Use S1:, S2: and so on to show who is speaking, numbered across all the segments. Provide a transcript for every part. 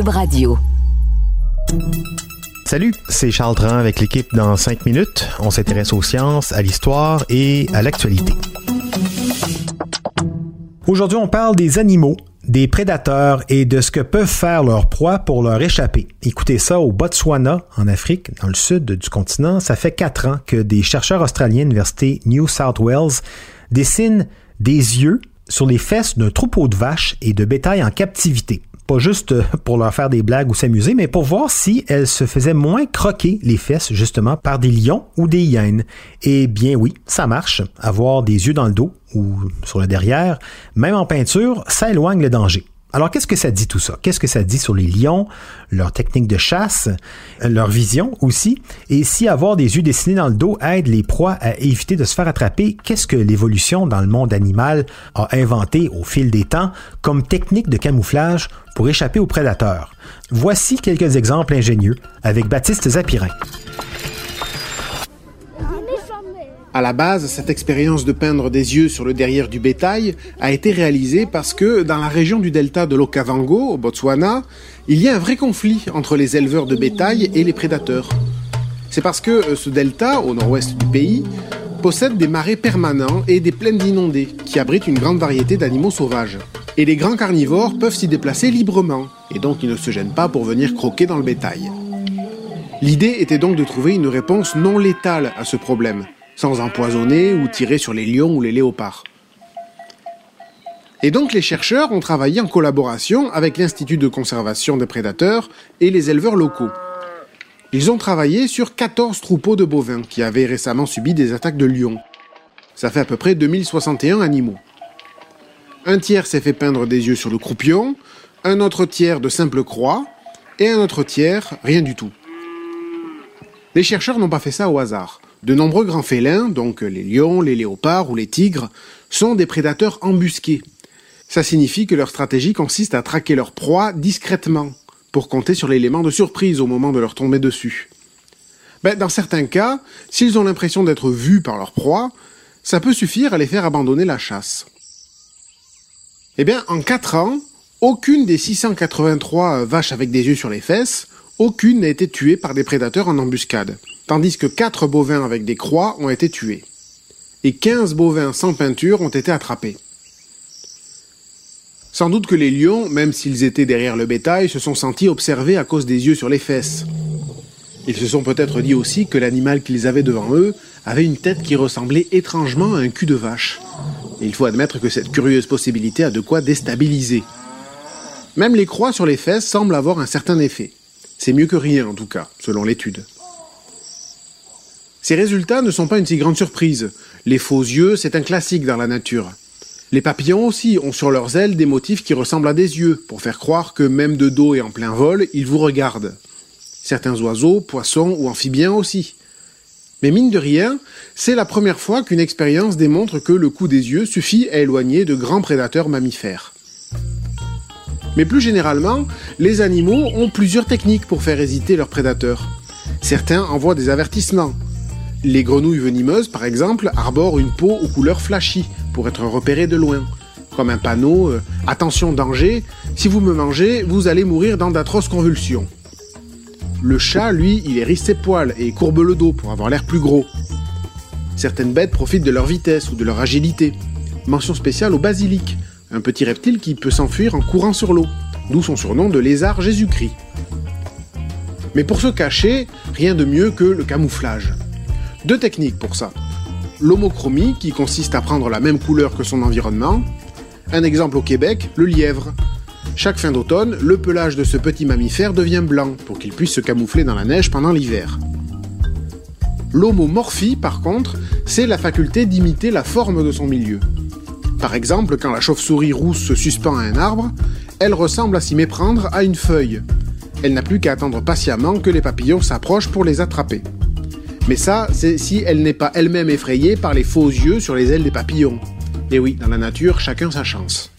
S1: Radio.
S2: Salut, c'est Charles Tran avec l'équipe dans 5 minutes. On s'intéresse aux sciences, à l'histoire et à l'actualité. Aujourd'hui, on parle des animaux, des prédateurs et de ce que peuvent faire leurs proies pour leur échapper. Écoutez ça au Botswana, en Afrique, dans le sud du continent. Ça fait quatre ans que des chercheurs australiens de l'Université New South Wales dessinent des yeux sur les fesses d'un troupeau de vaches et de bétail en captivité pas juste pour leur faire des blagues ou s'amuser, mais pour voir si elles se faisaient moins croquer les fesses justement par des lions ou des hyènes. Et bien oui, ça marche. Avoir des yeux dans le dos ou sur le derrière, même en peinture, ça éloigne le danger. Alors, qu'est-ce que ça dit tout ça? Qu'est-ce que ça dit sur les lions, leur technique de chasse, leur vision aussi? Et si avoir des yeux dessinés dans le dos aide les proies à éviter de se faire attraper, qu'est-ce que l'évolution dans le monde animal a inventé au fil des temps comme technique de camouflage pour échapper aux prédateurs? Voici quelques exemples ingénieux avec Baptiste Zapirin.
S3: À la base, cette expérience de peindre des yeux sur le derrière du bétail a été réalisée parce que dans la région du delta de l'Okavango, au Botswana, il y a un vrai conflit entre les éleveurs de bétail et les prédateurs. C'est parce que euh, ce delta, au nord-ouest du pays, possède des marais permanents et des plaines inondées qui abritent une grande variété d'animaux sauvages. Et les grands carnivores peuvent s'y déplacer librement, et donc ils ne se gênent pas pour venir croquer dans le bétail. L'idée était donc de trouver une réponse non létale à ce problème, sans empoisonner ou tirer sur les lions ou les léopards. Et donc les chercheurs ont travaillé en collaboration avec l'Institut de conservation des prédateurs et les éleveurs locaux. Ils ont travaillé sur 14 troupeaux de bovins qui avaient récemment subi des attaques de lions. Ça fait à peu près 2061 animaux. Un tiers s'est fait peindre des yeux sur le croupion, un autre tiers de simple croix, et un autre tiers rien du tout. Les chercheurs n'ont pas fait ça au hasard. De nombreux grands félins, donc les lions, les léopards ou les tigres, sont des prédateurs embusqués. Ça signifie que leur stratégie consiste à traquer leur proie discrètement, pour compter sur l'élément de surprise au moment de leur tomber dessus. Ben, dans certains cas, s'ils ont l'impression d'être vus par leur proie, ça peut suffire à les faire abandonner la chasse. Eh bien, en 4 ans, aucune des 683 vaches avec des yeux sur les fesses, aucune n'a été tuée par des prédateurs en embuscade tandis que 4 bovins avec des croix ont été tués. Et 15 bovins sans peinture ont été attrapés. Sans doute que les lions, même s'ils étaient derrière le bétail, se sont sentis observés à cause des yeux sur les fesses. Ils se sont peut-être dit aussi que l'animal qu'ils avaient devant eux avait une tête qui ressemblait étrangement à un cul de vache. Il faut admettre que cette curieuse possibilité a de quoi déstabiliser. Même les croix sur les fesses semblent avoir un certain effet. C'est mieux que rien en tout cas, selon l'étude. Ces résultats ne sont pas une si grande surprise. Les faux yeux, c'est un classique dans la nature. Les papillons aussi ont sur leurs ailes des motifs qui ressemblent à des yeux, pour faire croire que même de dos et en plein vol, ils vous regardent. Certains oiseaux, poissons ou amphibiens aussi. Mais mine de rien, c'est la première fois qu'une expérience démontre que le coup des yeux suffit à éloigner de grands prédateurs mammifères. Mais plus généralement, les animaux ont plusieurs techniques pour faire hésiter leurs prédateurs. Certains envoient des avertissements, les grenouilles venimeuses, par exemple, arborent une peau aux couleurs flashy pour être repérées de loin. Comme un panneau euh, Attention danger, si vous me mangez, vous allez mourir dans d'atroces convulsions. Le chat, lui, il hérisse ses poils et courbe le dos pour avoir l'air plus gros. Certaines bêtes profitent de leur vitesse ou de leur agilité. Mention spéciale au basilic, un petit reptile qui peut s'enfuir en courant sur l'eau, d'où son surnom de lézard Jésus-Christ. Mais pour se cacher, rien de mieux que le camouflage. Deux techniques pour ça. L'homochromie, qui consiste à prendre la même couleur que son environnement. Un exemple au Québec, le lièvre. Chaque fin d'automne, le pelage de ce petit mammifère devient blanc pour qu'il puisse se camoufler dans la neige pendant l'hiver. L'homomorphie, par contre, c'est la faculté d'imiter la forme de son milieu. Par exemple, quand la chauve-souris rousse se suspend à un arbre, elle ressemble à s'y méprendre à une feuille. Elle n'a plus qu'à attendre patiemment que les papillons s'approchent pour les attraper. Mais ça, c'est si elle n'est pas elle-même effrayée par les faux yeux sur les ailes des papillons. Et oui, dans la nature, chacun sa chance.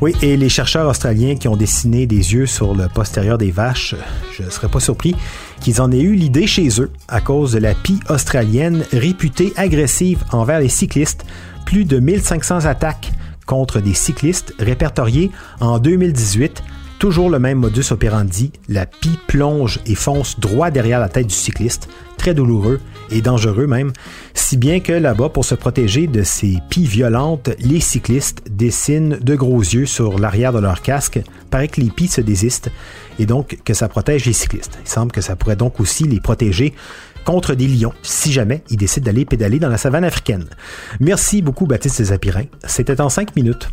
S2: Oui, et les chercheurs australiens qui ont dessiné des yeux sur le postérieur des vaches, je ne serais pas surpris qu'ils en aient eu l'idée chez eux à cause de la pie australienne réputée agressive envers les cyclistes. Plus de 1500 attaques contre des cyclistes répertoriées en 2018 Toujours le même modus operandi, la pie plonge et fonce droit derrière la tête du cycliste, très douloureux et dangereux même, si bien que là-bas, pour se protéger de ces pies violentes, les cyclistes dessinent de gros yeux sur l'arrière de leur casque, paraît que les pies se désistent et donc que ça protège les cyclistes. Il semble que ça pourrait donc aussi les protéger contre des lions, si jamais ils décident d'aller pédaler dans la savane africaine. Merci beaucoup Baptiste Zapirin. C'était en cinq minutes.